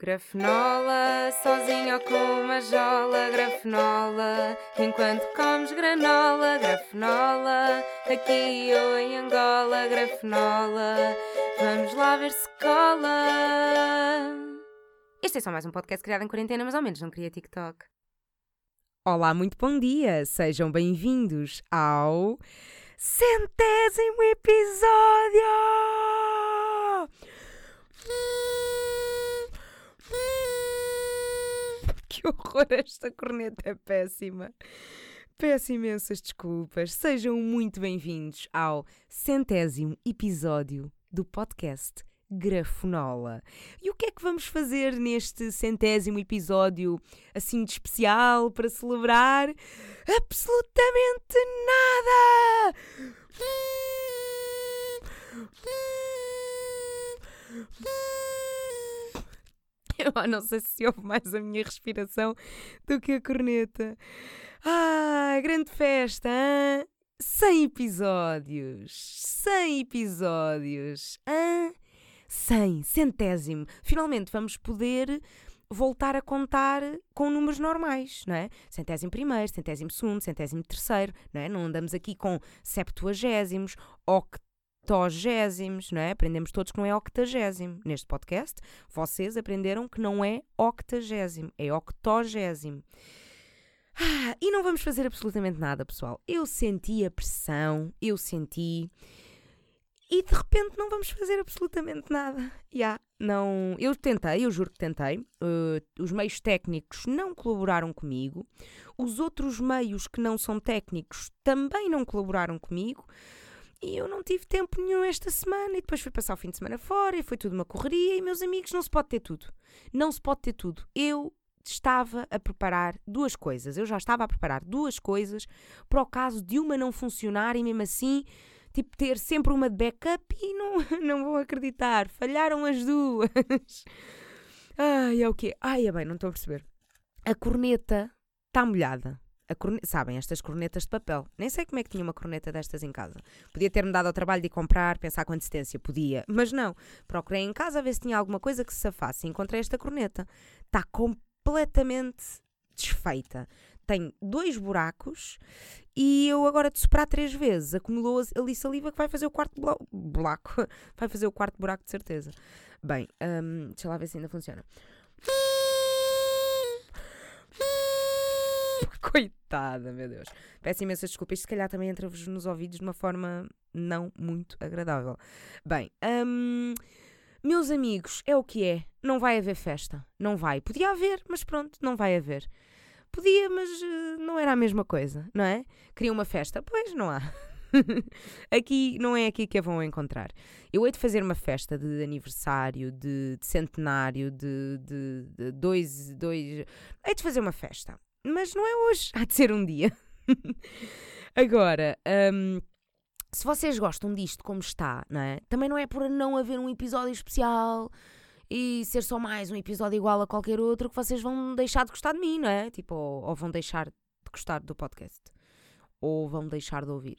Grafenola, sozinho ou com uma jola, grafenola, enquanto comes granola, grafenola, aqui ou em Angola, grafenola, vamos lá ver se cola. Este é só mais um podcast criado em quarentena, mas ao menos não queria TikTok. Olá, muito bom dia! Sejam bem-vindos ao centésimo episódio! Que horror, esta corneta é péssima. Peço imensas desculpas. Sejam muito bem-vindos ao centésimo episódio do podcast Grafonola. E o que é que vamos fazer neste centésimo episódio assim de especial para celebrar? Absolutamente nada! Não sei se ouve mais a minha respiração do que a corneta. Ah, grande festa! Hein? 100 episódios! 100 episódios! Hein? 100, centésimo. Finalmente vamos poder voltar a contar com números normais, não é? Centésimo primeiro, centésimo segundo, centésimo terceiro, não é? Não andamos aqui com septuagésimos, octogésimos, não é? Aprendemos todos que não é octagésimo. Neste podcast, vocês aprenderam que não é octagésimo, é octogésimo. Ah, e não vamos fazer absolutamente nada, pessoal. Eu senti a pressão, eu senti e de repente não vamos fazer absolutamente nada. Yeah, não, eu tentei, eu juro que tentei. Uh, os meios técnicos não colaboraram comigo. Os outros meios que não são técnicos também não colaboraram comigo. E eu não tive tempo nenhum esta semana. E depois fui passar o fim de semana fora e foi tudo uma correria. E meus amigos, não se pode ter tudo. Não se pode ter tudo. Eu estava a preparar duas coisas. Eu já estava a preparar duas coisas para o caso de uma não funcionar e mesmo assim tipo, ter sempre uma de backup e não, não vou acreditar. Falharam as duas. Ai, é o quê? Ai, é bem, não estou a perceber. A corneta está molhada. A corneta, sabem, estas cornetas de papel. Nem sei como é que tinha uma corneta destas em casa. Podia ter-me dado ao trabalho de ir comprar, pensar com antecedência. Podia. Mas não. Procurei em casa a ver se tinha alguma coisa que se safasse. Encontrei esta corneta. Está completamente desfeita tem dois buracos e eu agora de soprar três vezes acumulou ali saliva que vai fazer o quarto buraco. Vai fazer o quarto buraco de certeza. Bem, um, deixa lá ver se ainda funciona. Coitada, meu Deus. Peço imensas desculpas. Se calhar também entra-vos nos ouvidos de uma forma não muito agradável. Bem, um, meus amigos, é o que é. Não vai haver festa. Não vai. Podia haver, mas pronto, não vai haver. Podia, mas uh, não era a mesma coisa, não é? Queria uma festa? Pois não há. aqui não é aqui que a vão encontrar. Eu hei de fazer uma festa de aniversário, de, de centenário, de, de, de, dois, dois. Hei de fazer uma festa. Mas não é hoje, há de ser um dia. Agora, um, se vocês gostam disto como está, não é? Também não é por não haver um episódio especial e ser só mais um episódio igual a qualquer outro que vocês vão deixar de gostar de mim, não é? Tipo, ou, ou vão deixar de gostar do podcast. Ou vão deixar de ouvir,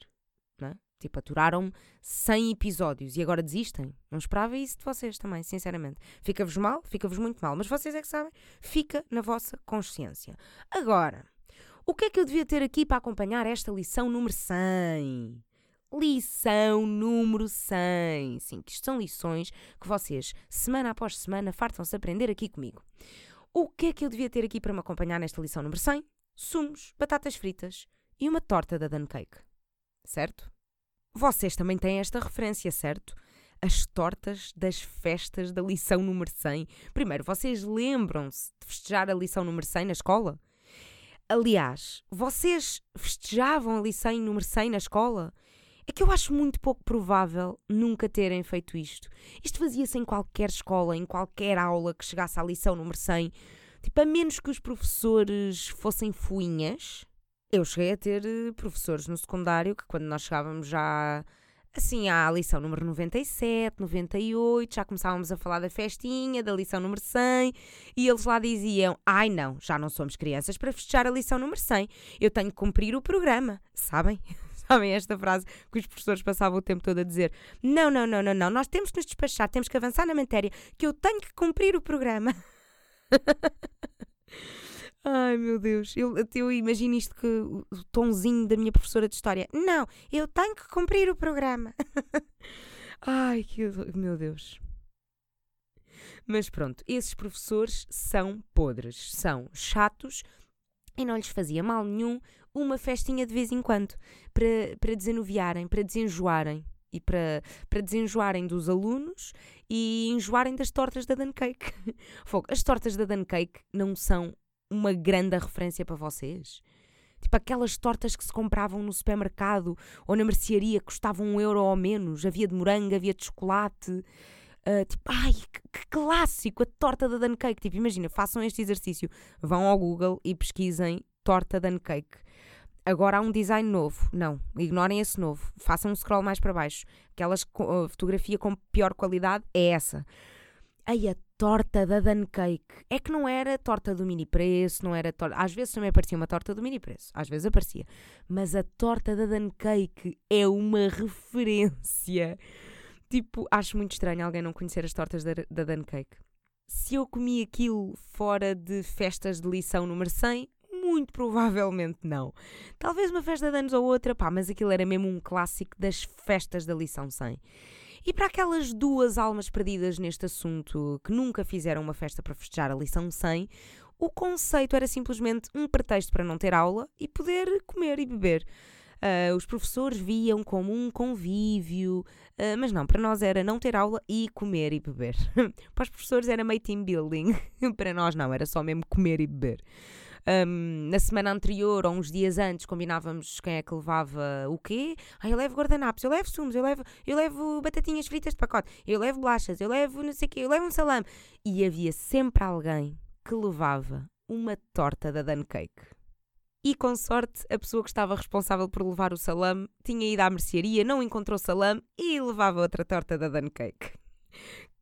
não é? Tipo, aturaram-me 100 episódios e agora desistem. Não esperava isso de vocês também, sinceramente. Fica-vos mal, fica-vos muito mal, mas vocês é que sabem, fica na vossa consciência. Agora, o que é que eu devia ter aqui para acompanhar esta lição número 100? lição número 100. Sim, que isto são lições que vocês, semana após semana, fartam-se aprender aqui comigo. O que é que eu devia ter aqui para me acompanhar nesta lição número 100? Sumos, batatas fritas e uma torta da Dan Cake. Certo? Vocês também têm esta referência, certo? As tortas das festas da lição número 100. Primeiro, vocês lembram-se de festejar a lição número 100 na escola? Aliás, vocês festejavam a lição número 100 na escola? É que eu acho muito pouco provável nunca terem feito isto. Isto fazia-se em qualquer escola, em qualquer aula que chegasse à lição número 100. Tipo, a menos que os professores fossem fuinhas. Eu cheguei a ter eh, professores no secundário que, quando nós chegávamos já assim à lição número 97, 98, já começávamos a falar da festinha, da lição número 100, e eles lá diziam: Ai não, já não somos crianças para festejar a lição número 100, eu tenho que cumprir o programa, sabem? Sabem esta frase que os professores passavam o tempo todo a dizer: Não, não, não, não, não, nós temos que nos despachar, temos que avançar na matéria, que eu tenho que cumprir o programa. Ai meu Deus, eu, eu imagino isto que o tonzinho da minha professora de história. Não, eu tenho que cumprir o programa. Ai, que meu Deus. Mas pronto, esses professores são podres, são chatos e não lhes fazia mal nenhum uma festinha de vez em quando para, para desanuviarem, para desenjoarem e para, para desenjoarem dos alunos e enjoarem das tortas da Dan Cake. Fogo, as tortas da Dan Cake não são uma grande referência para vocês? Tipo aquelas tortas que se compravam no supermercado ou na mercearia que custavam um euro ou menos. Havia de morango, havia de chocolate. Uh, tipo, ai, que, que, clássico, a torta da Dan Cake. Tipo, imagina, façam este exercício. Vão ao Google e pesquisem torta Dan Cake. Agora há um design novo. Não, ignorem esse novo. Façam um scroll mais para baixo. Aquelas uh, fotografia com pior qualidade é essa. Aí a torta da Dan Cake. É que não era torta do mini preço, não era torta. Às vezes também aparecia uma torta do mini preço, às vezes aparecia. Mas a torta da Dan Cake é uma referência. Tipo, acho muito estranho alguém não conhecer as tortas da, da Dan Cake. Se eu comi aquilo fora de festas de lição número 100, muito provavelmente não. Talvez uma festa de anos ou outra, pá, mas aquilo era mesmo um clássico das festas da lição 100. E para aquelas duas almas perdidas neste assunto que nunca fizeram uma festa para festejar a lição 100, o conceito era simplesmente um pretexto para não ter aula e poder comer e beber. Uh, os professores viam como um convívio, uh, mas não, para nós era não ter aula e comer e beber. para os professores era meio team building, para nós não, era só mesmo comer e beber. Um, na semana anterior ou uns dias antes combinávamos quem é que levava o quê. Ah, eu levo guardanapos, eu levo sumos, eu levo, eu levo batatinhas fritas de pacote, eu levo bolachas, eu levo não sei o quê, eu levo um salame. E havia sempre alguém que levava uma torta da Dan Cake. E com sorte, a pessoa que estava responsável por levar o salame tinha ido à mercearia, não encontrou salame e levava outra torta da Dan Cake.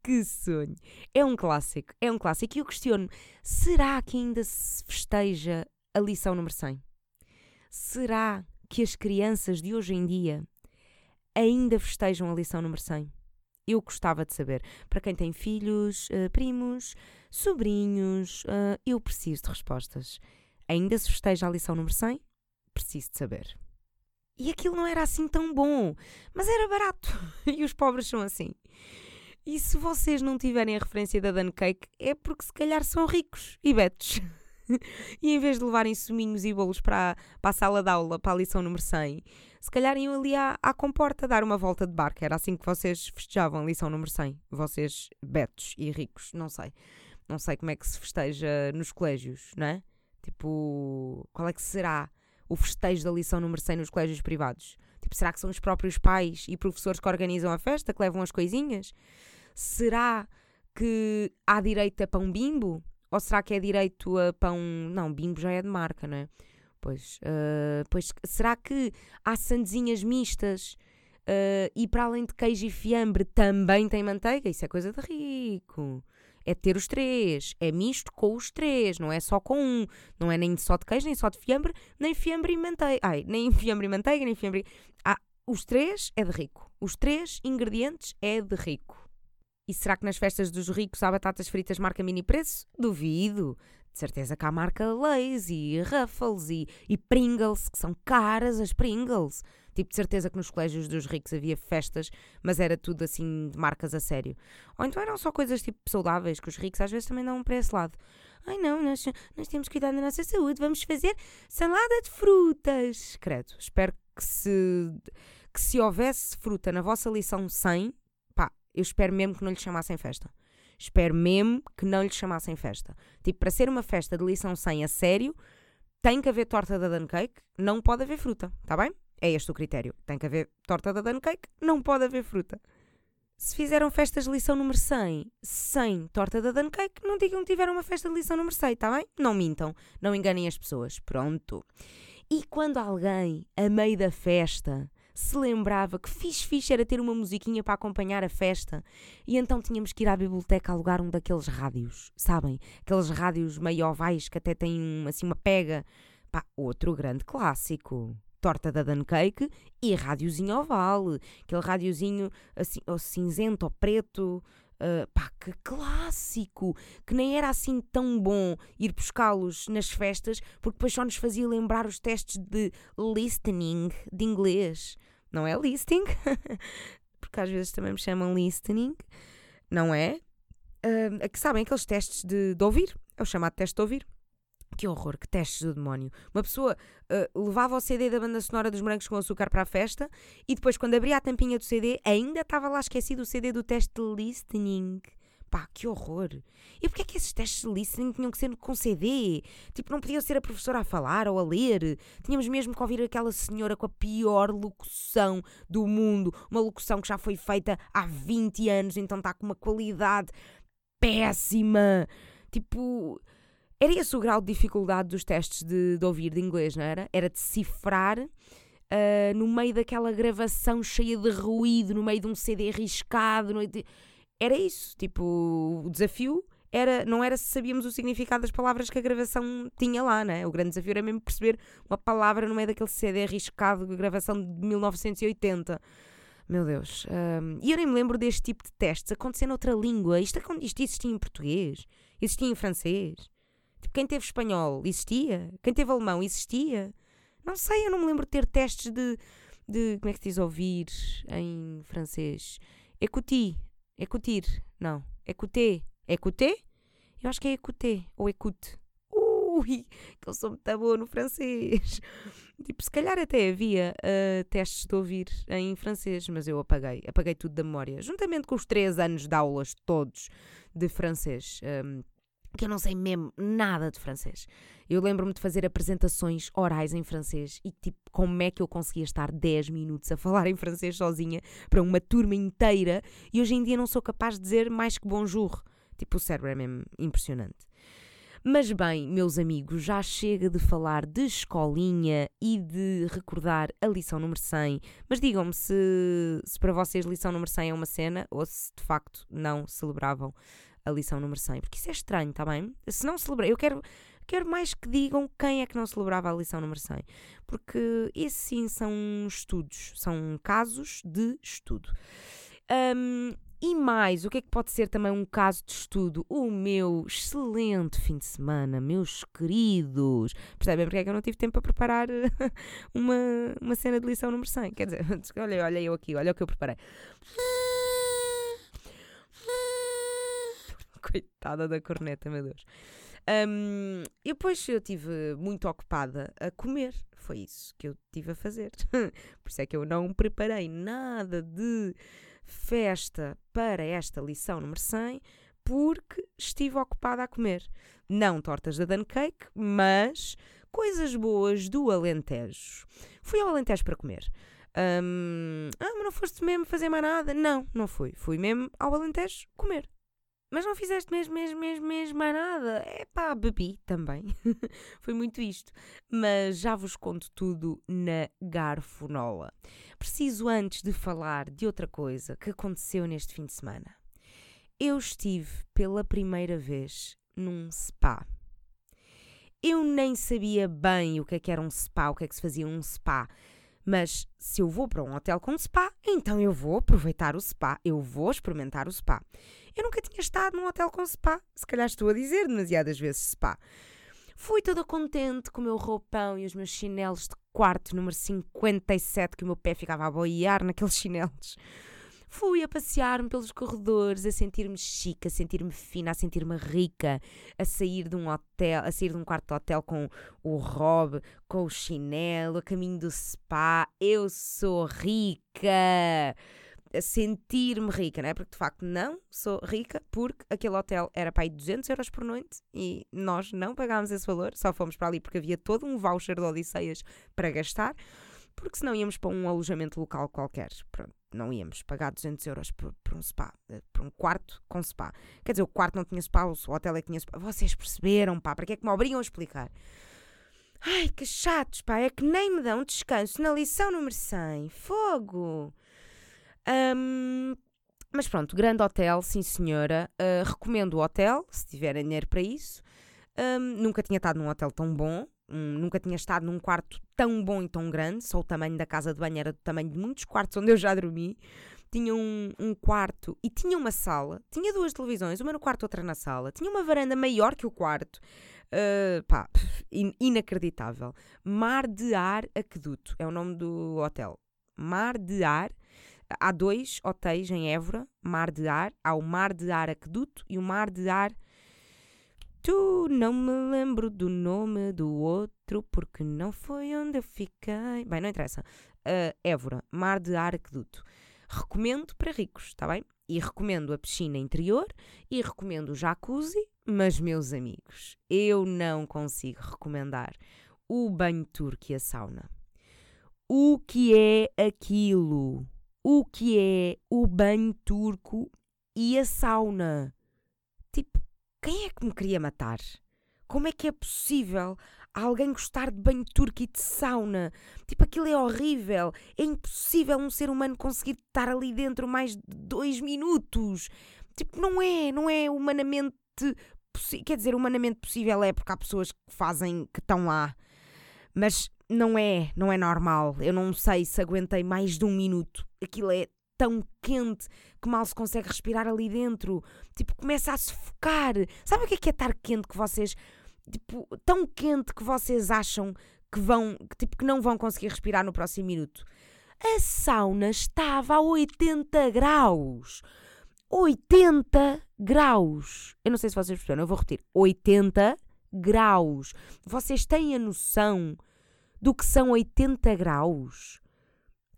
Que sonho! É um clássico, é um clássico. E eu questiono: será que ainda se festeja a lição número 100? Será que as crianças de hoje em dia ainda festejam a lição número 100? Eu gostava de saber. Para quem tem filhos, uh, primos, sobrinhos, uh, eu preciso de respostas. Ainda se festeja a lição número 100? Preciso de saber. E aquilo não era assim tão bom, mas era barato. e os pobres são assim. E se vocês não tiverem a referência da Dan Cake, é porque se calhar são ricos e betos. e em vez de levarem suminhos e bolos para, para a sala de aula, para a lição número 100, se calhar iam ali à, à comporta dar uma volta de barco. Era assim que vocês festejavam a lição número 100. Vocês, betos e ricos, não sei. Não sei como é que se festeja nos colégios, não é? Tipo, qual é que será o festejo da lição número 100 nos colégios privados? Tipo, será que são os próprios pais e professores que organizam a festa, que levam as coisinhas? Será que há direito a pão bimbo? Ou será que é direito a pão. Não, bimbo já é de marca, não é? Pois, uh, pois será que há sandezinhas mistas uh, e para além de queijo e fiambre também tem manteiga? Isso é coisa de rico. É ter os três. É misto com os três, não é só com um. Não é nem só de queijo, nem só de fiambre, nem fiambre e manteiga. Ai, nem fiambre e manteiga, nem fiambre. Ah, os três é de rico. Os três ingredientes é de rico. E será que nas festas dos ricos há batatas fritas marca mini preço? Duvido. De certeza que há marca Lays e Ruffles e, e Pringles, que são caras as Pringles. Tipo, de certeza que nos colégios dos ricos havia festas, mas era tudo assim de marcas a sério. Ou então eram só coisas tipo saudáveis, que os ricos às vezes também dão para esse lado. Ai não, nós, nós temos que cuidar da nossa saúde, vamos fazer salada de frutas. Credo, espero que se, que se houvesse fruta na vossa lição 100, eu espero mesmo que não lhe chamassem festa. Espero mesmo que não lhe chamassem festa. Tipo, para ser uma festa de lição 100 a sério, tem que haver torta da Dan Cake, não pode haver fruta, tá bem? É este o critério. Tem que haver torta da Dan Cake, não pode haver fruta. Se fizeram festas de lição número 100 sem torta da Dan Cake, não digam que tiveram uma festa de lição número 100, tá bem? Não mintam, não enganem as pessoas. Pronto. E quando alguém, a meio da festa, se lembrava que fixe fixe era ter uma musiquinha para acompanhar a festa e então tínhamos que ir à biblioteca alugar um daqueles rádios, sabem? Aqueles rádios meio ovais que até têm assim uma pega. Pá, outro grande clássico. Torta da Dan Cake e rádiozinho oval. Aquele rádiozinho assim, ou cinzento ou preto. Uh, pá, que clássico! Que nem era assim tão bom ir buscá-los nas festas, porque depois só nos fazia lembrar os testes de listening de inglês. Não é listing, porque às vezes também me chamam listening, não é? Uh, que sabem aqueles testes de, de ouvir, é o chamado teste de ouvir. Que horror, que testes do demónio. Uma pessoa uh, levava o CD da banda sonora dos Morangos com Açúcar para a festa e depois, quando abria a tampinha do CD, ainda estava lá esquecido o CD do teste de listening. Pá, que horror. E porquê é que esses testes de listening tinham que ser com CD? Tipo, não podia ser a professora a falar ou a ler. Tínhamos mesmo que ouvir aquela senhora com a pior locução do mundo. Uma locução que já foi feita há 20 anos, então está com uma qualidade péssima. Tipo, era esse o grau de dificuldade dos testes de, de ouvir de inglês, não era? Era decifrar uh, no meio daquela gravação cheia de ruído, no meio de um CD arriscado. No... Era isso. Tipo, o desafio era, não era se sabíamos o significado das palavras que a gravação tinha lá, né? O grande desafio era mesmo perceber uma palavra no meio daquele CD arriscado de gravação de 1980. Meu Deus. Um, e eu nem me lembro deste tipo de testes acontecer noutra língua. Isto, isto existia em português? Existia em francês? Tipo, quem teve espanhol existia? Quem teve alemão existia? Não sei, eu não me lembro de ter testes de. de como é que se diz ouvir em francês? Écouter. Écoutir. Não. Écouter. Écouter? Eu acho que é écouter. Ou écoute. Ui, que eu sou muito boa no francês. Tipo, se calhar até havia uh, testes de ouvir em francês, mas eu apaguei. Apaguei tudo da memória. Juntamente com os três anos de aulas todos de francês. Um, que eu não sei mesmo nada de francês. Eu lembro-me de fazer apresentações orais em francês e tipo, como é que eu conseguia estar 10 minutos a falar em francês sozinha para uma turma inteira e hoje em dia não sou capaz de dizer mais que bonjour. Tipo, o cérebro é mesmo impressionante. Mas bem, meus amigos, já chega de falar de escolinha e de recordar a lição número 100. Mas digam-me se, se para vocês lição número 100 é uma cena ou se de facto não celebravam a lição número 100, porque isso é estranho, está bem? Se não celebrei, eu quero, quero mais que digam quem é que não celebrava a lição número 100, porque esses sim são estudos, são casos de estudo. Um, e mais, o que é que pode ser também um caso de estudo? O meu excelente fim de semana, meus queridos. Percebem porque é que eu não tive tempo para preparar uma, uma cena de lição número 100? Quer dizer, olha, olha eu aqui, olha o que eu preparei. Coitada da corneta, meu Deus. Um, e depois eu estive muito ocupada a comer. Foi isso que eu tive a fazer. Por isso é que eu não preparei nada de festa para esta lição número 100, porque estive ocupada a comer. Não tortas da Dan Cake, mas coisas boas do Alentejo. Fui ao Alentejo para comer. Um, ah, mas não foste mesmo fazer mais nada? Não, não fui. Fui mesmo ao Alentejo comer. Mas não fizeste mesmo, mesmo, mesmo, mesmo mais nada. É pá, bebi também. Foi muito isto. Mas já vos conto tudo na garfonola. Preciso antes de falar de outra coisa que aconteceu neste fim de semana. Eu estive pela primeira vez num spa. Eu nem sabia bem o que é que era um spa, o que é que se fazia num spa. Mas se eu vou para um hotel com spa, então eu vou aproveitar o spa, eu vou experimentar o spa. Eu nunca tinha estado num hotel com spa. Se calhar estou a dizer demasiadas vezes spa. Fui toda contente com o meu roupão e os meus chinelos de quarto número 57, que o meu pé ficava a boiar naqueles chinelos. Fui a passear-me pelos corredores, a sentir-me chique, a sentir-me fina, a sentir-me rica, a sair de um hotel, a sair de um quarto de hotel com o robe, com o chinelo, a caminho do spa. Eu sou rica! a sentir-me rica, não é? Porque de facto não sou rica, porque aquele hotel era para aí 200 euros por noite e nós não pagámos esse valor, só fomos para ali porque havia todo um voucher de Odisseias para gastar, porque senão íamos para um alojamento local qualquer. Pronto, não íamos pagar 200 euros por, por, um spa, eh, por um quarto com spa. Quer dizer, o quarto não tinha spa, o hotel é que tinha spa. Vocês perceberam, pá, para que é que me obrigam a explicar? Ai, que chatos, pá, é que nem me dão descanso na lição número 100. Fogo! Um, mas pronto, grande hotel, sim senhora. Uh, recomendo o hotel, se tiverem dinheiro para isso. Um, nunca tinha estado num hotel tão bom. Um, nunca tinha estado num quarto tão bom e tão grande. Só o tamanho da casa de banho era do tamanho de muitos quartos onde eu já dormi. tinha um, um quarto e tinha uma sala, tinha duas televisões, uma no quarto, outra na sala, tinha uma varanda maior que o quarto. Uh, pá, in, inacreditável. Mar de Ar Aqueduto é o nome do hotel. Mar de Ar. Há dois hotéis em Évora, Mar de Ar. Há o Mar de Ar Aqueduto e o Mar de Ar. Tu não me lembro do nome do outro porque não foi onde eu fiquei. Bem, não interessa. Uh, Évora, Mar de Ar Aqueduto. Recomendo para ricos, está bem? E recomendo a piscina interior e recomendo o jacuzzi, mas, meus amigos, eu não consigo recomendar o banho turco e a sauna. O que é aquilo? O que é o banho turco e a sauna? Tipo, quem é que me queria matar? Como é que é possível alguém gostar de banho turco e de sauna? Tipo, aquilo é horrível. É impossível um ser humano conseguir estar ali dentro mais de dois minutos. Tipo, não é, não é humanamente possível. Quer dizer, humanamente possível é porque há pessoas que fazem, que estão lá. Mas não é, não é normal. Eu não sei se aguentei mais de um minuto. Aquilo é tão quente que mal se consegue respirar ali dentro. Tipo, começa a sufocar. Sabe o que é que é estar quente que vocês. Tipo, tão quente que vocês acham que vão. Tipo, que não vão conseguir respirar no próximo minuto. A sauna estava a 80 graus. 80 graus. Eu não sei se vocês perceberam, eu vou repetir. 80 graus. Vocês têm a noção do que são 80 graus.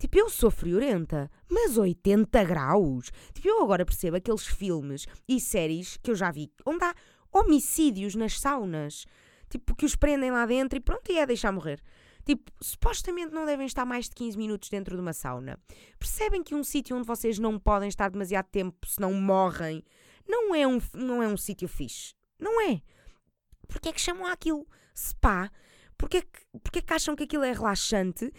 Tipo, eu sou friorenta, mas 80 graus. Tipo, eu agora percebo aqueles filmes e séries que eu já vi onde há homicídios nas saunas. Tipo, que os prendem lá dentro e pronto, e é deixar morrer. Tipo, supostamente não devem estar mais de 15 minutos dentro de uma sauna. Percebem que um sítio onde vocês não podem estar demasiado tempo, senão morrem, não é um, não é um sítio fixe. Não é. Porque é que chamam aquilo spa? Porquê é que, porquê que acham que aquilo é relaxante?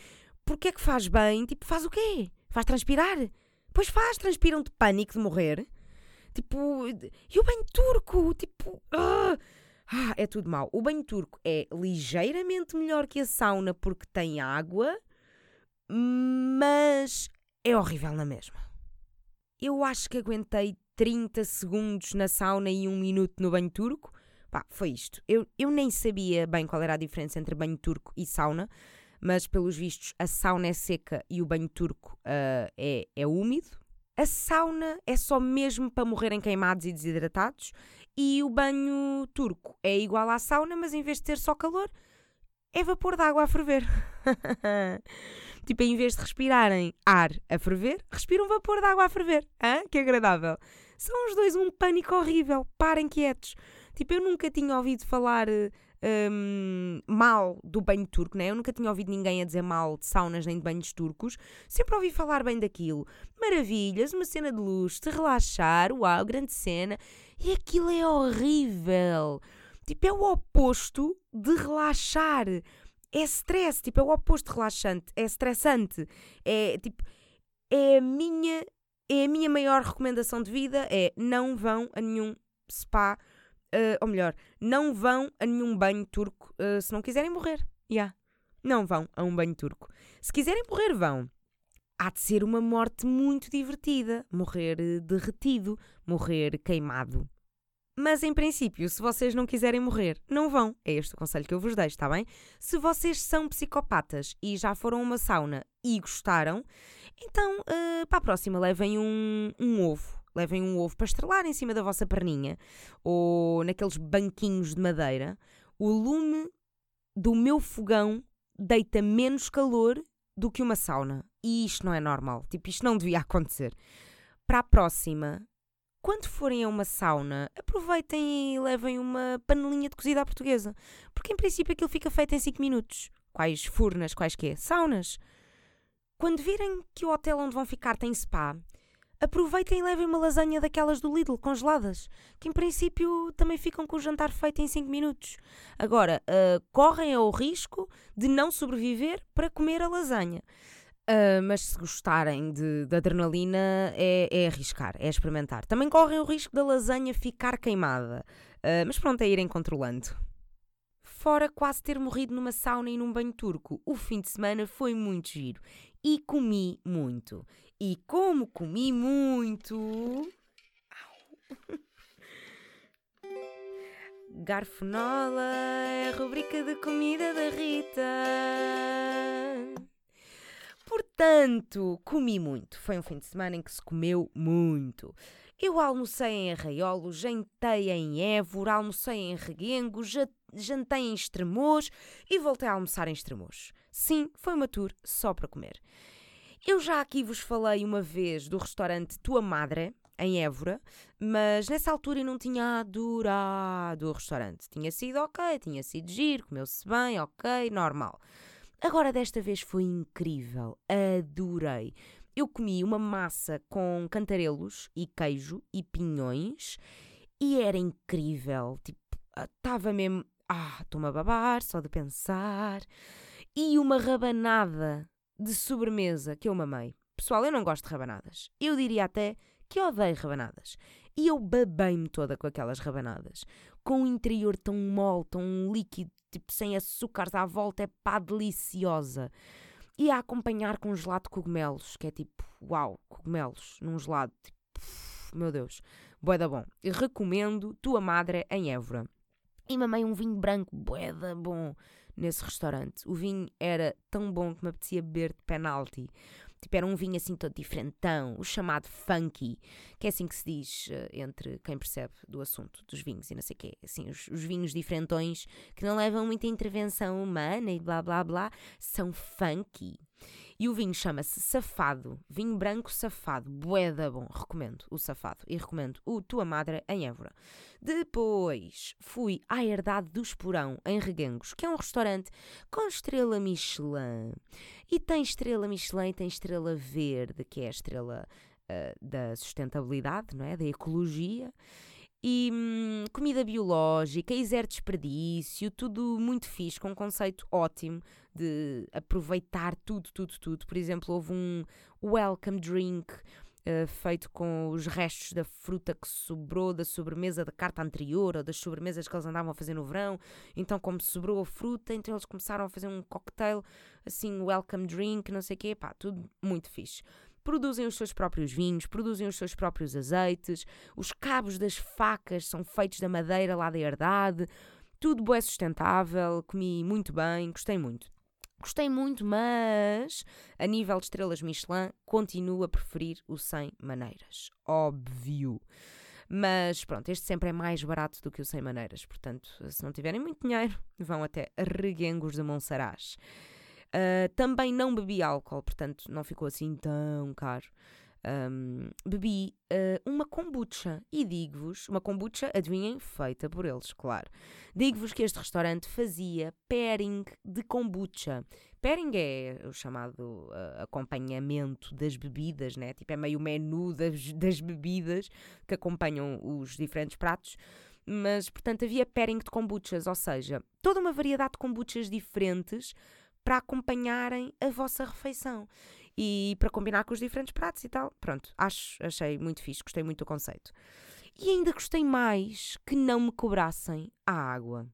Porquê é que faz bem? Tipo, faz o quê? Faz transpirar? Pois faz, transpiram de pânico de morrer. Tipo, e o banho turco? Tipo, ah, ah, é tudo mau. O banho turco é ligeiramente melhor que a sauna porque tem água, mas é horrível na mesma. Eu acho que aguentei 30 segundos na sauna e um minuto no banho turco Pá, foi isto. Eu, eu nem sabia bem qual era a diferença entre banho turco e sauna, mas pelos vistos a sauna é seca e o banho turco uh, é, é úmido. A sauna é só mesmo para morrerem queimados e desidratados, e o banho turco é igual à sauna, mas em vez de ter só calor, é vapor de água a ferver. tipo, em vez de respirarem ar a ferver, respiram vapor de água a ferver. Hã? Que agradável. São os dois um pânico horrível. Parem quietos. Tipo, eu nunca tinha ouvido falar um, mal do banho turco, né? Eu nunca tinha ouvido ninguém a dizer mal de saunas nem de banhos turcos. Sempre ouvi falar bem daquilo. Maravilhas, uma cena de luz, relaxar, uau, grande cena. E aquilo é horrível. Tipo, é o oposto de relaxar. É stress, tipo, é o oposto de relaxante. É estressante. É tipo, é a minha, é a minha maior recomendação de vida é não vão a nenhum spa uh, ou melhor, não vão a nenhum banho turco uh, se não quiserem morrer. Yeah. Não vão a um banho turco. Se quiserem morrer, vão. Há de ser uma morte muito divertida. Morrer eh, derretido, morrer queimado. Mas em princípio, se vocês não quiserem morrer, não vão. É este o conselho que eu vos deixo, está bem? Se vocês são psicopatas e já foram a uma sauna e gostaram, então uh, para a próxima levem um, um ovo levem um ovo para estrelar em cima da vossa perninha ou naqueles banquinhos de madeira, o lume do meu fogão deita menos calor do que uma sauna. E isto não é normal. Tipo, isto não devia acontecer. Para a próxima, quando forem a uma sauna, aproveitem e levem uma panelinha de cozida à portuguesa. Porque em princípio aquilo fica feito em 5 minutos. Quais furnas, quais que é? Saunas. Quando virem que o hotel onde vão ficar tem spa, aproveitem e levem uma lasanha daquelas do Lidl, congeladas, que em princípio também ficam com o jantar feito em 5 minutos. Agora, uh, correm ao risco de não sobreviver para comer a lasanha. Uh, mas se gostarem de, de adrenalina, é, é, arriscar, é experimentar. Também correm o risco da lasanha ficar queimada. Uh, mas pronto, é irem controlando. Fora quase ter morrido numa sauna e num banho turco, o fim de semana foi muito giro e comi muito. E como comi muito. Garfonola é a rubrica de comida da Rita. Portanto, comi muito. Foi um fim de semana em que se comeu muito. Eu almocei em Arraiolo, jantei em Évora, almocei em Reguengo, jantei em Estremoz e voltei a almoçar em Estremoz. Sim, foi uma tour só para comer. Eu já aqui vos falei uma vez do restaurante Tua Madre, em Évora, mas nessa altura eu não tinha adorado o restaurante. Tinha sido ok, tinha sido giro, comeu-se bem, ok, normal. Agora desta vez foi incrível, adorei. Eu comi uma massa com cantarelos e queijo e pinhões e era incrível. Tipo, estava mesmo. Ah, estou-me a babar só de pensar. E uma rabanada de sobremesa que eu mamei. Pessoal, eu não gosto de rabanadas. Eu diria até que odeio rabanadas. E eu babei-me toda com aquelas rabanadas. Com o interior tão mole, tão líquido, tipo sem açúcares à volta, é pá, deliciosa. E a acompanhar com um gelado de cogumelos, que é tipo, uau, cogumelos num gelado, tipo, meu Deus, boeda bom. Recomendo Tua Madre em Évora. E mamei um vinho branco, boeda bom, nesse restaurante. O vinho era tão bom que me apetecia beber de penalti. Tipo, era um vinho assim todo diferentão, o chamado funky, que é assim que se diz uh, entre quem percebe do assunto dos vinhos e não sei o quê. Assim, os, os, vinhos diferentões que não levam muita intervenção humana e blá blá blá, são funky. E o vinho chama-se Safado, vinho branco safado, boeda bom, recomendo o Safado e recomendo o Tua Madre em Évora. Depois fui à Herdade do Esporão, em Reguengos, que é um restaurante com estrela Michelin. E tem estrela Michelin e tem estrela verde, que é a estrela uh, da sustentabilidade, não é? Da ecologia e hum, comida biológica e zero desperdício, tudo muito fixe, com um conceito ótimo de aproveitar tudo, tudo, tudo. Por exemplo, houve um welcome drink uh, feito com os restos da fruta que sobrou da sobremesa da carta anterior ou das sobremesas que eles andavam a fazer no verão. Então, como sobrou a fruta, então eles começaram a fazer um cocktail, assim, welcome drink, não sei o quê, pá, tudo muito fixe produzem os seus próprios vinhos, produzem os seus próprios azeites, os cabos das facas são feitos da madeira lá da herdade, tudo é sustentável, comi muito bem, gostei muito. Gostei muito, mas a nível de estrelas Michelin, continuo a preferir o 100 maneiras. Óbvio. Mas pronto, este sempre é mais barato do que o 100 maneiras. Portanto, se não tiverem muito dinheiro, vão até Reguengos de Monsaraz. Uh, também não bebi álcool, portanto não ficou assim tão caro. Um, bebi uh, uma kombucha e digo-vos, uma kombucha, adivinhem, feita por eles, claro. Digo-vos que este restaurante fazia pairing de kombucha. Pairing é o chamado uh, acompanhamento das bebidas, né? Tipo, é meio menu das, das bebidas que acompanham os diferentes pratos mas portanto havia pairing de kombuchas, ou seja, toda uma variedade de kombuchas diferentes para acompanharem a vossa refeição e para combinar com os diferentes pratos e tal. Pronto, acho, achei muito fixe, gostei muito do conceito. E ainda gostei mais que não me cobrassem a água.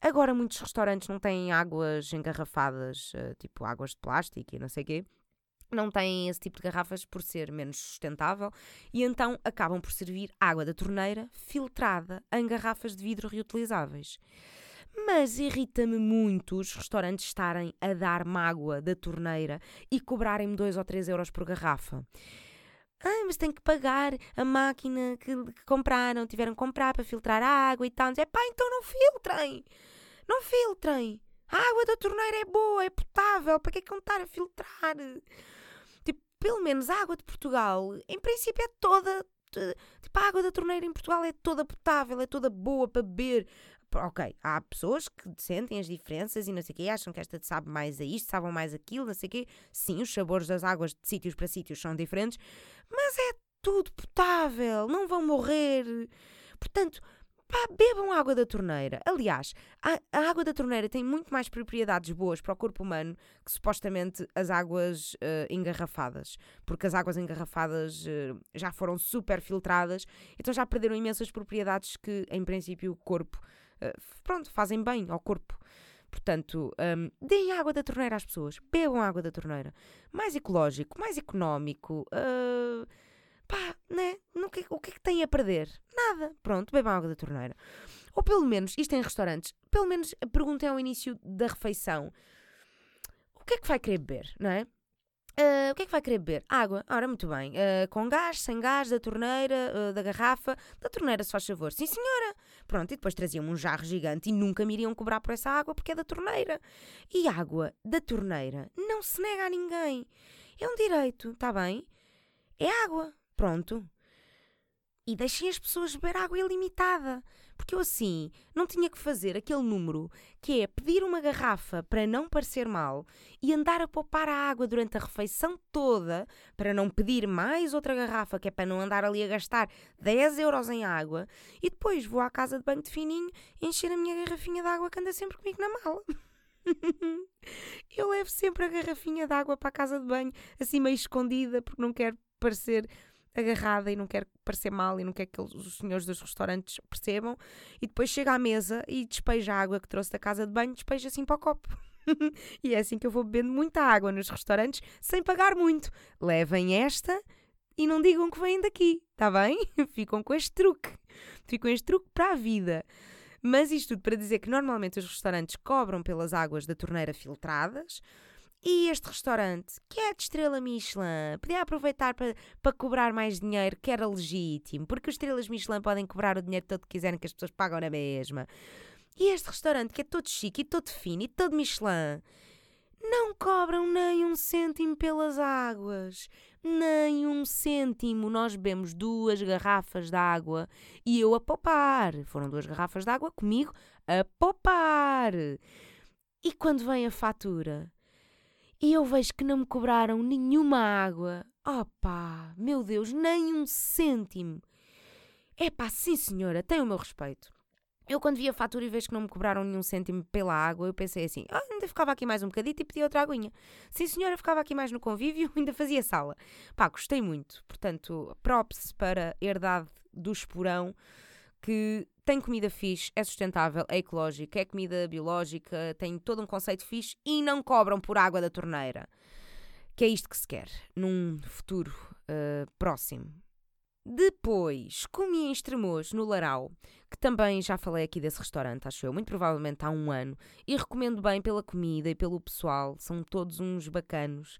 Agora muitos restaurantes não têm águas engarrafadas, eh, tipo águas de plástico e não sei o quê. Não têm esse tipo de garrafas por ser menos sustentável e então acabam por servir água da torneira filtrada em garrafas de vidro reutilizáveis. Mas irrita-me muito os restaurantes estarem a dar mágoa da torneira e cobrarem-me 2 ou 3 euros por garrafa. Ah, mas tem que pagar a máquina que, que, compraram, tiveram que comprar para filtrar a água e tal. É pá, então não filtrem! Não filtrem! A água da torneira é boa, é potável, para que é que estar a filtrar? Tipo, pelo menos a água de Portugal, em princípio, é toda. Tipo, a água da torneira em Portugal é toda potável, é toda boa para beber ok, há pessoas que sentem as diferenças e não sei o quê, acham que esta sabe mais a isto, sabem mais aquilo, não sei o quê. Sim, os sabores das águas de sítios para sítios são diferentes, mas é tudo potável, não vão morrer. Portanto, pá, bebam água da torneira. Aliás, a, a, água da torneira tem muito mais propriedades boas para o corpo humano que supostamente as águas uh, engarrafadas. Porque as águas engarrafadas uh, já foram super filtradas, então já perderam imensas propriedades que, em princípio, o corpo uh, pronto, fazem bem ao corpo. Portanto, um, deem água da torneira às pessoas, bebam água da torneira. Mais ecológico, mais económico. Uh, pá, né? No que, o que é que têm a perder? Nada. Pronto, bebam água da torneira. Ou pelo menos, isto em restaurantes, pelo menos perguntem ao início da refeição o que é que vai querer beber, não é? Uh, o que é que vai querer beber? Água. Ora, muito bem. Uh, com gás, sem gás, da torneira, uh, da garrafa. Da torneira, se faz favor. Sim, senhora. Pronto, e depois traziam um jarro gigante e nunca me iriam cobrar por essa água porque é da torneira. E água da torneira não se nega a ninguém. É um direito, está bem? É água. Pronto. E deixem as pessoas beber água ilimitada. Porque eu assim não tinha que fazer aquele número que é pedir uma garrafa para não parecer mal e andar a poupar a água durante a refeição toda para não pedir mais outra garrafa, que é para não andar ali a gastar 10 euros em água e depois vou à casa de banho de fininho encher a minha garrafinha de água que anda sempre comigo na mala. eu levo sempre a garrafinha de água para a casa de banho, assim meio escondida, porque não quero parecer agarrada e não quer parecer mal e não quer que os senhores dos restaurantes percebam. E depois chega à mesa e despeja a água que trouxe da casa de banho, despeja assim para o copo. e é assim que eu vou bebendo muita água nos restaurantes sem pagar muito. Levem esta e não digam que vêm daqui, está bem? Ficam com este truque. Ficam este truque para a vida. Mas isto tudo para dizer que normalmente os restaurantes cobram pelas águas da torneira filtradas, e este restaurante, que é de estrela Michelin, podia aproveitar para, para cobrar mais dinheiro, que era legítimo, porque os estrelas Michelin podem cobrar o dinheiro todo que quiserem, que as pessoas pagam na mesma. E este restaurante, que é todo chique e todo fino e todo Michelin, não cobram nem um cêntimo pelas águas. Nem um cêntimo. Nós bebemos duas garrafas de água e eu a poupar. Foram duas garrafas de água comigo a poupar. E quando vem a fatura? E eu vejo que não me cobraram nenhuma água. Opá, meu Deus, nem um cêntimo. É pá, sim senhora, tem o meu respeito. Eu quando vi a fatura e vejo que não me cobraram nenhum cêntimo pela água, eu pensei assim, ah, ainda ficava aqui mais um bocadito e pedi outra aguinha. Sim senhora, ficava aqui mais no convívio, ainda fazia sala. Pá, gostei muito. Portanto, props para herdade do esporão que tem comida fixe, é sustentável, é ecológica, é comida biológica, tem todo um conceito fixe e não cobram por água da torneira. Que é isto que se quer num futuro uh, próximo. Depois, comi em Estremoz, no Larau, que também já falei aqui desse restaurante, acho eu, muito provavelmente há um ano, e recomendo bem pela comida e pelo pessoal, são todos uns bacanos.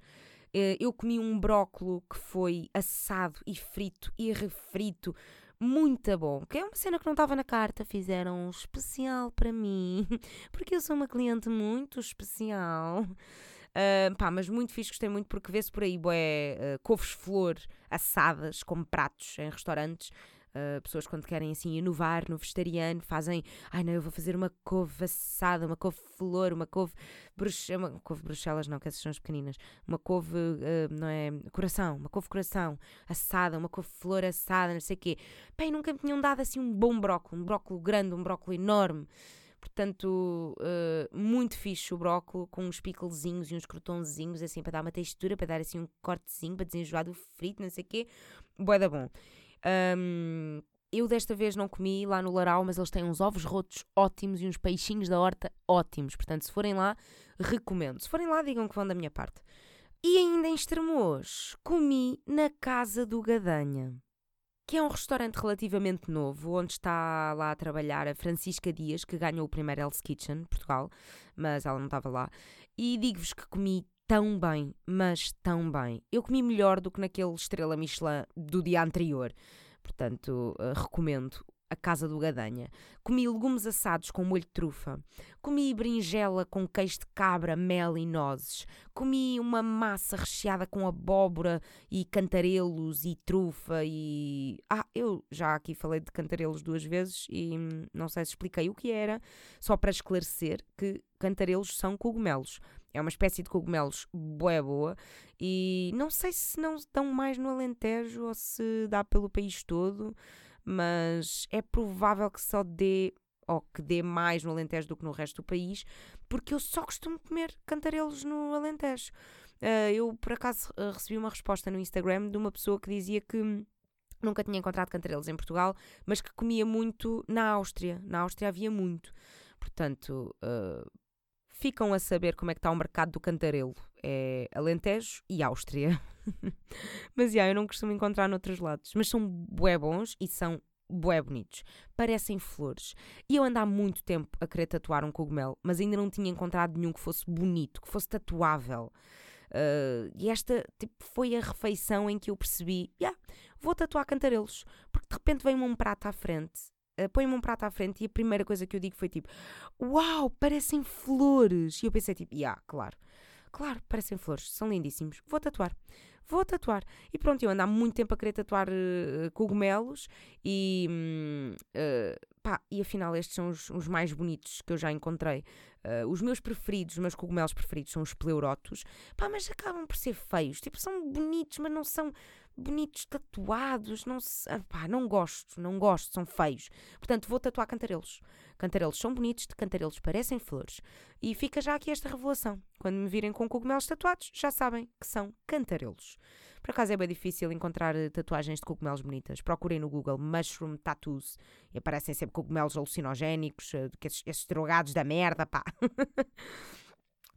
Eh, eu comi um brócolo que foi assado e frito e refrito muito bom. Que é uma cena que não estava na carta, fizeram um especial para mim, porque eu sou uma cliente muito especial. Uh, pá, mas muito fixe, gostei muito porque vê-se por aí bué, uh, couves-flor assadas como pratos em restaurantes. Uh, pessoas quando querem assim inovar no vegetariano fazem, ai não, eu vou fazer uma couve assada, uma couve flor, uma couve bruxelas, uma couve bruxelas não, que essas são as pequeninas, uma couve, uh, não é, coração, uma couve coração assada, uma couve flor assada, não sei o quê. Bem, nunca me tinham dado assim um bom brócolis, um brócolis grande, um brócolis enorme. Portanto, uh, muito fixe o brócolis, com uns picklezinhos e uns crotonzinhos, assim, para dar uma textura, para dar assim um cortezinho, para desenjoar do frito, não sei o quê. Boa da bom. Um, eu desta vez não comi lá no Laral, mas eles têm uns ovos rotos ótimos e uns peixinhos da horta ótimos. Portanto, se forem lá, recomendo. Se forem lá, digam que vão da minha parte. E ainda em Estremoz, comi na Casa do Gadanha, que é um restaurante relativamente novo, onde está lá a trabalhar a Francisca Dias, que ganhou o primeiro Hell's Kitchen, Portugal, mas ela não estava lá. E digo-vos que comi tão bem, mas tão bem. Eu comi melhor do que naquele estrela Michelin do dia anterior. Portanto, uh, recomendo a Casa do Gadanha. Comi legumes assados com molho de trufa. Comi berinjela com queijo de cabra, mel e nozes. Comi uma massa recheada com abóbora e cantarelos e trufa e... Ah, eu já aqui falei de cantarelos duas vezes e hum, não sei se expliquei o que era, só para esclarecer que cantarelos são cogumelos. É uma espécie de cogumelos boa boa e não sei se não estão mais no Alentejo ou se dá pelo país todo, mas é provável que só dê ou que dê mais no Alentejo do que no resto do país, porque eu só costumo comer cantarelos no Alentejo. Uh, eu, por acaso, uh, recebi uma resposta no Instagram de uma pessoa que dizia que nunca tinha encontrado cantarelos em Portugal, mas que comia muito na Áustria. Na Áustria havia muito. Portanto, uh, ficam a saber como é que está o mercado do cantarelo. É Alentejo e Áustria. mas, já, yeah, eu não costumo encontrar noutros lados. Mas são bué bons e são bué bonitos. Parecem flores. E eu ando há muito tempo a querer tatuar um cogumelo, mas ainda não tinha encontrado nenhum que fosse bonito, que fosse tatuável. Uh, e esta tipo, foi a refeição em que eu percebi: yeah, vou tatuar cantarelos. Porque de repente vem-me um prato à frente, uh, põe-me um prato à frente e a primeira coisa que eu digo foi tipo: Uau, parecem flores! E eu pensei tipo: Yeah, claro, claro, parecem flores, são lindíssimos, vou tatuar vou tatuar. E pronto, eu ando há muito tempo a querer tatuar uh, cogumelos e, uh, pá, e afinal estes são os, os, mais bonitos que eu já encontrei. Uh, os meus preferidos, os meus cogumelos preferidos são os pleurotos, pá, mas acabam por ser feios. Tipo, são bonitos, mas não são bonitos tatuados. Não, se, ah, pá, não gosto, não gosto, são feios. Portanto, vou tatuar cantarelos. Cantarelos são bonitos, de cantarelos parecem flores. E fica já aqui esta revelação. Quando me virem com cogumelos tatuados, já sabem que são cantarelos. Por acaso é bem difícil encontrar eh, tatuagens de cogumelos bonitas. Procurem no Google Mushroom Tattoos e aparecem sempre cogumelos alucinogénicos, eh, esses, esses drogados da merda, pá.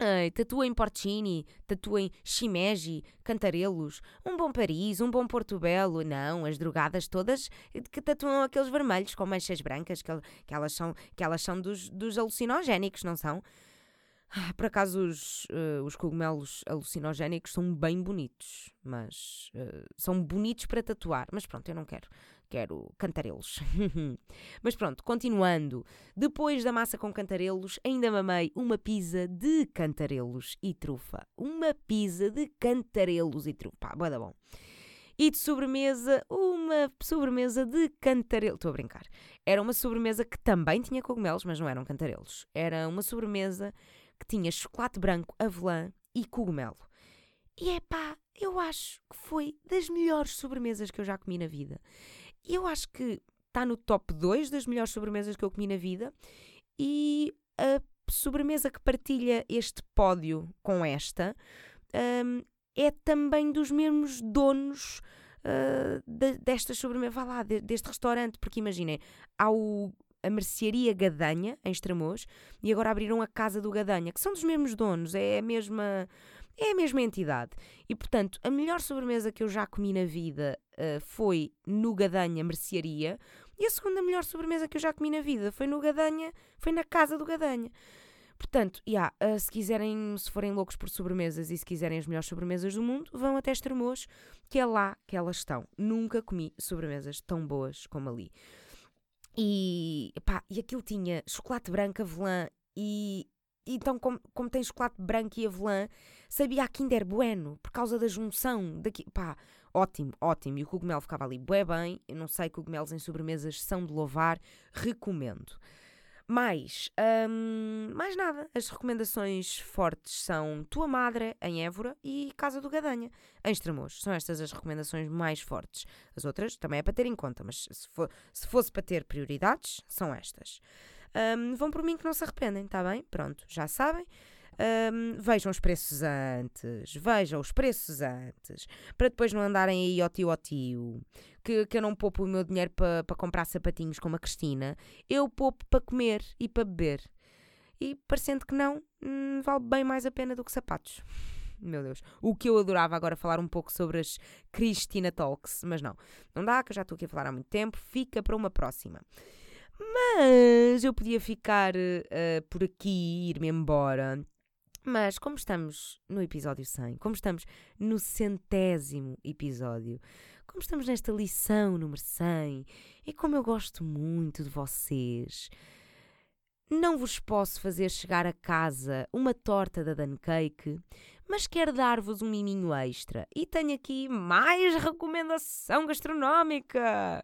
Ai, tatuem Porcini, tatuem Shimeji, Cantarelos, um bom Paris, um bom Porto Belo. Não, as drogadas todas que tatuam aqueles vermelhos com manchas brancas, que, que elas são, que elas são dos, dos alucinogénicos, não são? Ah, por acaso, os, uh, os cogumelos alucinogénicos são bem bonitos, mas uh, são bonitos para tatuar. Mas pronto, eu não quero. Quero cantarelos. mas pronto, continuando. Depois da massa com cantarelos, ainda mamei uma pizza de cantarelos e trufa. Uma pizza de cantarelos e trufa. Pá, boa da bom. E de sobremesa, uma sobremesa de cantarelos. Estou a brincar. Era uma sobremesa que também tinha cogumelos, mas não eram cantarelos. Era uma sobremesa que tinha chocolate branco, avelã e cogumelo. E é pá, eu acho que foi das melhores sobremesas que eu já comi na vida. Eu acho que está no top 2 das melhores sobremesas que eu comi na vida. E a sobremesa que partilha este pódio com esta um, é também dos mesmos donos uh, de, desta sobremesa, vá lá, de, deste restaurante, porque imaginem, há o a mercearia Gadanha, em Estremoz, e agora abriram a Casa do Gadanha, que são dos mesmos donos, é a mesma. É a mesma entidade. E, portanto, a melhor sobremesa que eu já comi na vida uh, foi no Gadanha Mercearia. E a segunda melhor sobremesa que eu já comi na vida foi no Gadanha, foi na Casa do Gadanha. Portanto, yeah, uh, se quiserem, se forem loucos por sobremesas e se quiserem as melhores sobremesas do mundo, vão até Estremoz, que é lá que elas estão. Nunca comi sobremesas tão boas como ali. E, pá, e aquilo tinha chocolate branco, avelã e. Então, como, como tem chocolate branco e avelã, sabia a Kinder Bueno, por causa da junção. Daqui, pá, ótimo, ótimo. E o cogumelo ficava ali bué bem. Eu não sei, cogumelos em sobremesas são de louvar, recomendo. Mais, hum, mais nada. As recomendações fortes são Tua Madre, em Évora, e Casa do Gadanha, em Estremoz. São estas as recomendações mais fortes. As outras também é para ter em conta, mas se, for, se fosse para ter prioridades, são estas. Um, vão por mim que não se arrependem, está bem? Pronto, já sabem. Um, vejam os preços antes, vejam os preços antes, para depois não andarem aí ao tio ao tio. Que, que eu não poupo o meu dinheiro para pa comprar sapatinhos como a Cristina, eu poupo para comer e para beber. E parecendo que não, hum, vale bem mais a pena do que sapatos. Meu Deus. O que eu adorava agora falar um pouco sobre as Cristina Talks, mas não, não dá, que eu já estou aqui a falar há muito tempo, fica para uma próxima. Mas eu podia ficar uh, por aqui ir-me embora mas como estamos no episódio 100, como estamos no centésimo episódio, como estamos nesta lição número 100, e como eu gosto muito de vocês, não vos posso fazer chegar a casa uma torta da Dan Cake, mas quero dar-vos um miminho extra. E tenho aqui mais recomendação gastronómica!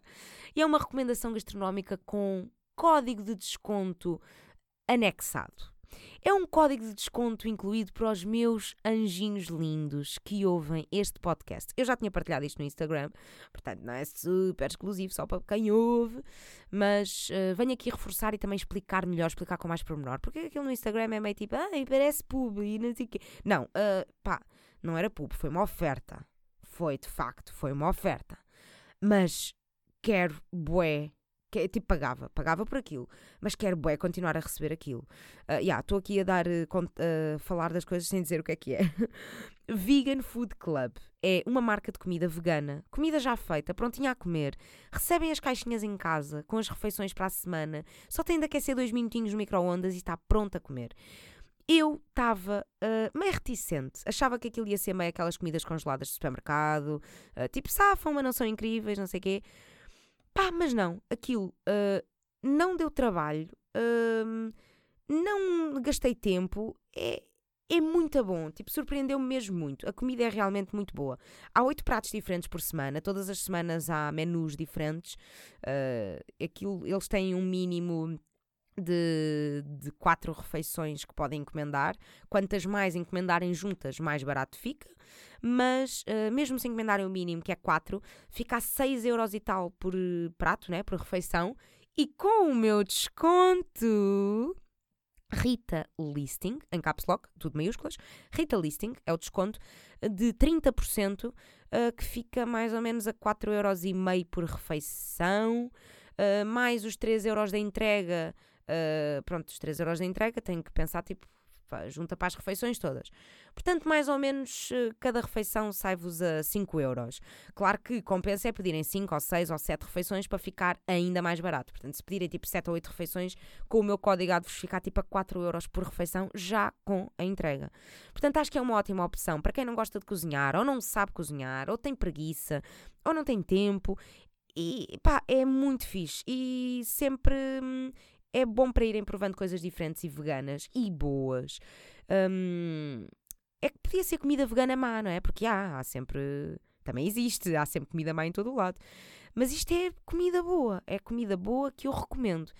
E é uma recomendação gastronómica com código de desconto anexado. É um código de desconto incluído para os meus anjinhos lindos que ouvem este podcast. Eu já tinha partilhado isto no Instagram, portanto não é super exclusivo só para quem ouve, mas uh, venho aqui reforçar e também explicar melhor, explicar com mais pormenor, porque aquilo no Instagram é meio tipo, ai, parece pub e não sei o quê. Não, uh, pá, não era pub, foi uma oferta. Foi, de facto, foi uma oferta. Mas quero, bué, que, tipo, pagava, pagava por aquilo, mas quero bué continuar a receber aquilo. Uh, yeah, estou aqui a dar, uh, falar das coisas sem dizer o que é que é. Vegan Food Club é uma marca de comida vegana, comida já feita, prontinha a comer. Recebem as caixinhas em casa, com as refeições para a semana, só tem de aquecer dois minutinhos no micro-ondas e está pronto a comer. Eu estava uh, meio reticente, achava que aquilo ia ser meio aquelas comidas congeladas de supermercado, uh, tipo safam, mas não são incríveis, não sei o quê. Pá, mas não, aquilo uh, não deu trabalho, não gastei tempo, é, é muito bom, tipo, surpreendeu-me mesmo muito. A comida é realmente muito boa. Há oito pratos diferentes por semana, todas as semanas há menus diferentes. Uh, aquilo, eles têm um mínimo de, de quatro refeições que podem encomendar. Quantas mais encomendarem juntas, mais barato fica. Mas, uh, mesmo se encomendarem o mínimo, que é quatro, fica a 6 euros e tal por prato, né, por refeição. E com o meu desconto Rita Listing, em caps lock, tudo maiúsculas, Rita Listing é o desconto de 30%, uh, eh, que fica mais ou menos a 4,5€ por refeição, uh, mais os 3€ euros da entrega. Uh, pronto, os 3€ euros da entrega, tenho que pensar tipo junta para as refeições todas. Portanto, mais ou menos eh, cada refeição sai-vos a 5 euros. Claro que compensa é pedirem 5 ou 6 ou 7 refeições para ficar ainda mais barato. Portanto, se pedirem tipo 7 ou 8 refeições, com o meu código há de vos ficar tipo a 4 euros por refeição, já com a entrega. Portanto, acho que é uma ótima opção para quem não gosta de cozinhar, ou não sabe cozinhar, ou tem preguiça, ou não tem tempo. E pá, é muito fixe. E sempre hum, é bom para irem provando coisas diferentes e veganas e boas. Um, é que podia ser comida vegana má, não é? Porque há, há sempre. Também existe, há sempre comida má em todo o lado. Mas isto é comida boa, é comida boa que eu recomendo.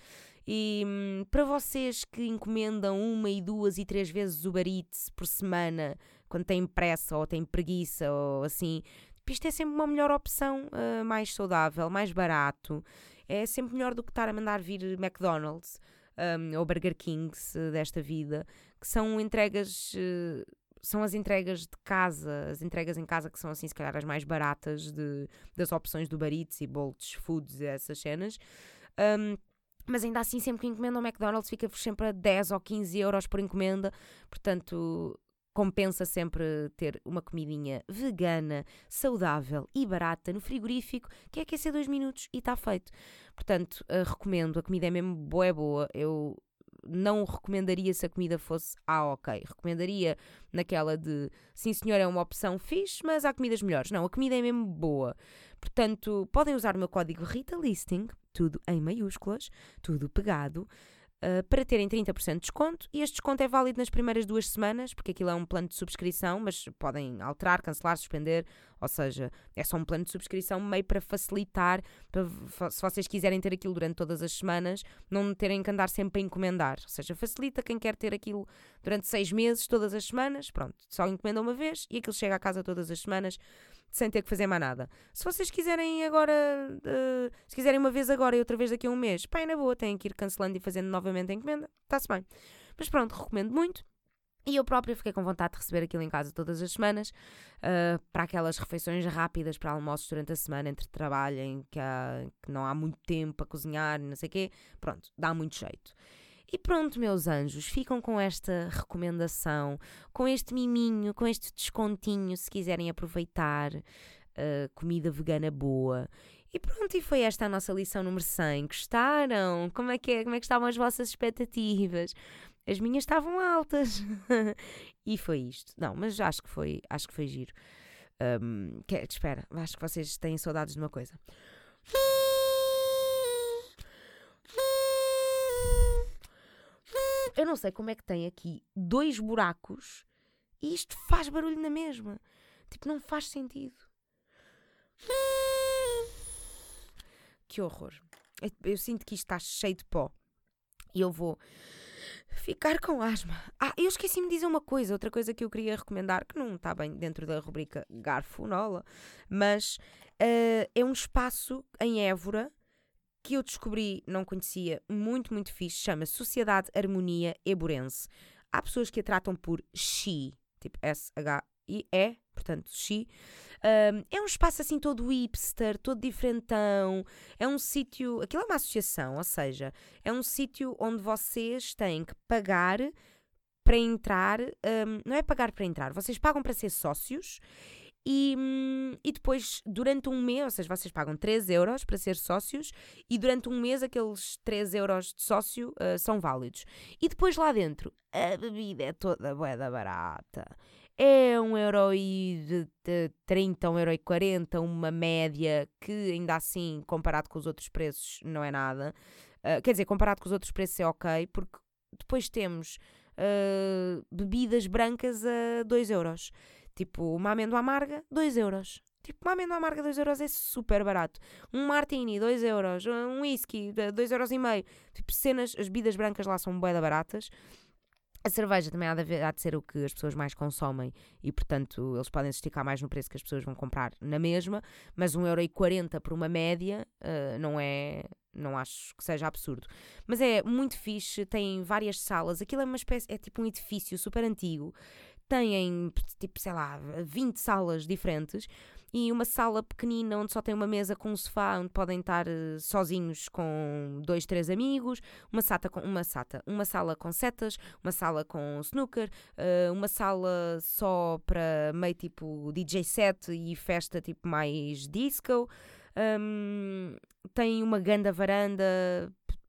E hum, para vocês que encomendam uma e duas e três vezes o Eats por semana, quando têm pressa ou têm preguiça ou assim, isto é sempre uma melhor opção, uh, mais saudável, mais barato é sempre melhor do que estar a mandar vir McDonald's um, ou Burger Kings uh, desta vida, que são entregas. Uh, são as entregas de casa, as entregas em casa que são assim, se calhar, as mais baratas de, das opções do Barites e Bolts Foods e essas cenas. Um, mas ainda assim, sempre que encomenda o McDonald's, fica-vos sempre a 10 ou 15 euros por encomenda. Portanto, compensa sempre ter uma comidinha vegana, saudável e barata no frigorífico, que é aquecer dois minutos e está feito. Portanto, uh, recomendo, a comida é mesmo boa, é boa. Eu não recomendaria se a comida fosse ah, ok. Recomendaria naquela de sim, senhor, é uma opção fixe, mas há comidas melhores. Não, a comida é mesmo boa. Portanto, podem usar o meu código Rita Listing, tudo em maiúsculas, tudo pegado uh, para terem 30% de desconto. E este desconto é válido nas primeiras duas semanas, porque aquilo é um plano de subscrição, mas podem alterar, cancelar, suspender, ou seja, é só um plano de subscrição meio para facilitar, para, se vocês quiserem ter aquilo durante todas as semanas, não terem que andar sempre a encomendar, ou seja, facilita quem quer ter aquilo durante seis meses, todas as semanas, pronto, só encomenda uma vez e aquilo chega à casa todas as semanas sem ter que fazer mais nada. Se vocês quiserem agora, uh, se quiserem uma vez agora e outra vez daqui a um mês, pá, é na boa, têm que ir cancelando e fazendo novamente a encomenda, está-se bem. Mas pronto, recomendo muito. E eu própria fiquei com vontade de receber aquilo em casa todas as semanas, uh, para aquelas refeições rápidas para almoços durante a semana, entre trabalho, em que, há, que não há muito tempo para cozinhar, não sei o quê. Pronto, dá muito jeito. E pronto, meus anjos, ficam com esta recomendação, com este miminho, com este descontinho, se quiserem aproveitar uh, comida vegana boa. E pronto, e foi esta a nossa lição número 100. Gostaram? Como é que, é? Como é que estavam as vossas expectativas? As minhas estavam altas. e foi isto. Não, mas acho que foi, acho que foi giro. Um, que, espera, acho que vocês têm saudades de uma coisa. Eu não sei como é que tem aqui dois buracos e isto faz barulho na mesma. Tipo, não faz sentido. Que horror. Eu, eu sinto que isto está cheio de pó. E eu vou ficar com asma. Ah, eu esqueci-me de dizer uma coisa, outra coisa que eu queria recomendar, que não está bem dentro da rubrica Garfonola, mas uh, é um espaço em Évora que eu descobri, não conhecia, muito, muito fixe, chama Sociedade Harmonia Eburense. Há pessoas que a tratam por She, tipo S-H e é, portanto, Xi. Um, é um espaço assim todo hipster, todo diferentão. É um sítio. Aquilo é uma associação, ou seja, é um sítio onde vocês têm que pagar para entrar. Um, não é pagar para entrar, vocês pagam para ser sócios. E, hum, e depois, durante um mês, ou seja, vocês pagam 3 euros para ser sócios e durante um mês aqueles 3 euros de sócio uh, são válidos. E depois lá dentro, a bebida é toda boeda barata é um euro e de, de 30, um euro e 40, uma média que ainda assim, comparado com os outros preços, não é nada. Uh, quer dizer, comparado com os outros preços é ok, porque depois temos uh, bebidas brancas a 2 euros. Tipo, uma amêndoa amarga, 2 euros. Tipo, uma amêndoa amarga, 2 euros é super barato. Um martini, 2 euros. Um whisky, 2 euros e meio. Tipo, cenas, as bebidas brancas lá são bué baratas. A cerveja também há de, haver, há de, ser o que as pessoas mais consomem e, portanto, eles podem se esticar mais no preço que as pessoas vão comprar na mesma, mas 1,40€ por uma média uh, não é. Não acho que seja absurdo. Mas é muito fixe, tem várias salas. Aquilo é uma espécie. É tipo um edifício super antigo. Tem, tipo, sei lá, 20 salas diferentes e uma sala pequenina onde só tem uma mesa com um sofá onde podem estar uh, sozinhos com dois, três amigos, uma sata com uma sata, uma sala com setas, uma sala com snooker, uh, uma sala só para meio tipo DJ set e festa tipo mais disco. Um, tem uma grande varanda,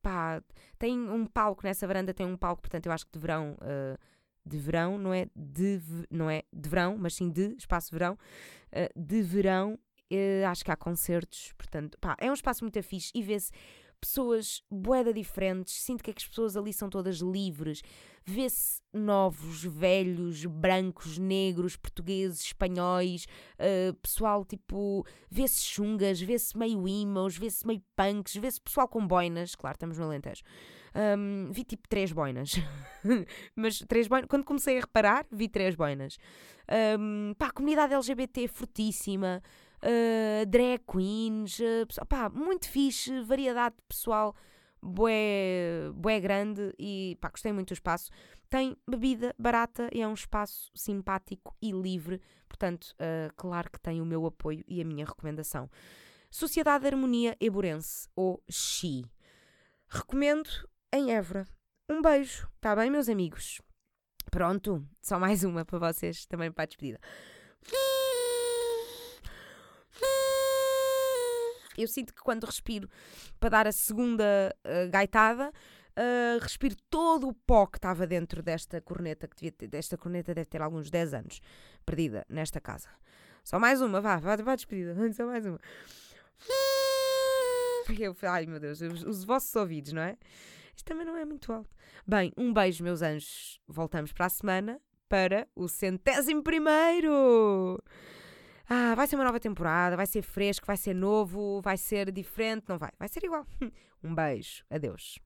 pá, tem um palco nessa varanda, tem um palco, portanto eu acho que de verão uh, de verão, não é de, não é de verão, mas sim de espaço verão, uh, de verão, uh, acho que há concertos, portanto, pá, é um espaço muito fixe e vê-se pessoas boeda diferentes, sinto que, é que as pessoas ali são todas livres, vê-se novos, velhos, brancos, negros, portugueses, espanhóis, uh, pessoal tipo, vê-se chungas, vê-se meio emos, vê-se meio punks, vê-se pessoal com boinas, claro, estamos no Alentejo. Um, vi tipo três boinas. Mas três boinas. Quando comecei a reparar, vi três boinas. Um, pá, comunidade LGBT fortíssima. Uh, drag queens. Uh, pá, muito fixe. Variedade de pessoal. Bué, bué grande e pá, gostei muito do espaço. Tem bebida barata e é um espaço simpático e livre. Portanto, uh, claro que tem o meu apoio e a minha recomendação. Sociedade de Harmonia Eburense, ou XI. Recomendo em Évora. Um beijo, tá bem, meus amigos? Pronto, só mais uma para vocês, também para a despedida. Eu sinto que quando respiro para dar a segunda uh, gaitada, uh, respiro todo o pó que estava dentro desta corneta, que devia ter, desta corneta deve ter alguns 10 anos, perdida nesta casa. Só mais uma, vá, vá, vá despedida, só mais uma. Eu, ai meu Deus, os, os vossos ouvidos, não é? Isto também não é muito alto. Bem, um beijo, meus anjos. Voltamos para a semana para o centésimo primeiro. Ah, vai ser uma nova temporada, vai ser fresco, vai ser novo, vai ser diferente. Não vai, vai ser igual. Um beijo. Adeus.